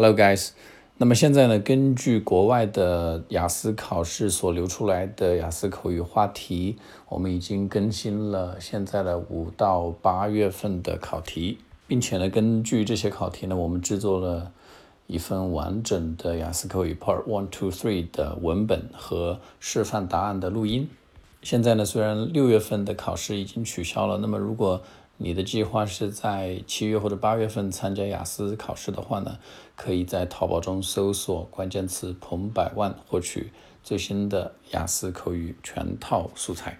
Hello guys，那么现在呢，根据国外的雅思考试所流出来的雅思口语话题，我们已经更新了现在的五到八月份的考题，并且呢，根据这些考题呢，我们制作了一份完整的雅思口语 Part One Two Three 的文本和示范答案的录音。现在呢，虽然六月份的考试已经取消了，那么如果你的计划是在七月或者八月份参加雅思考试的话呢，可以在淘宝中搜索关键词“彭百万”获取最新的雅思口语全套素材。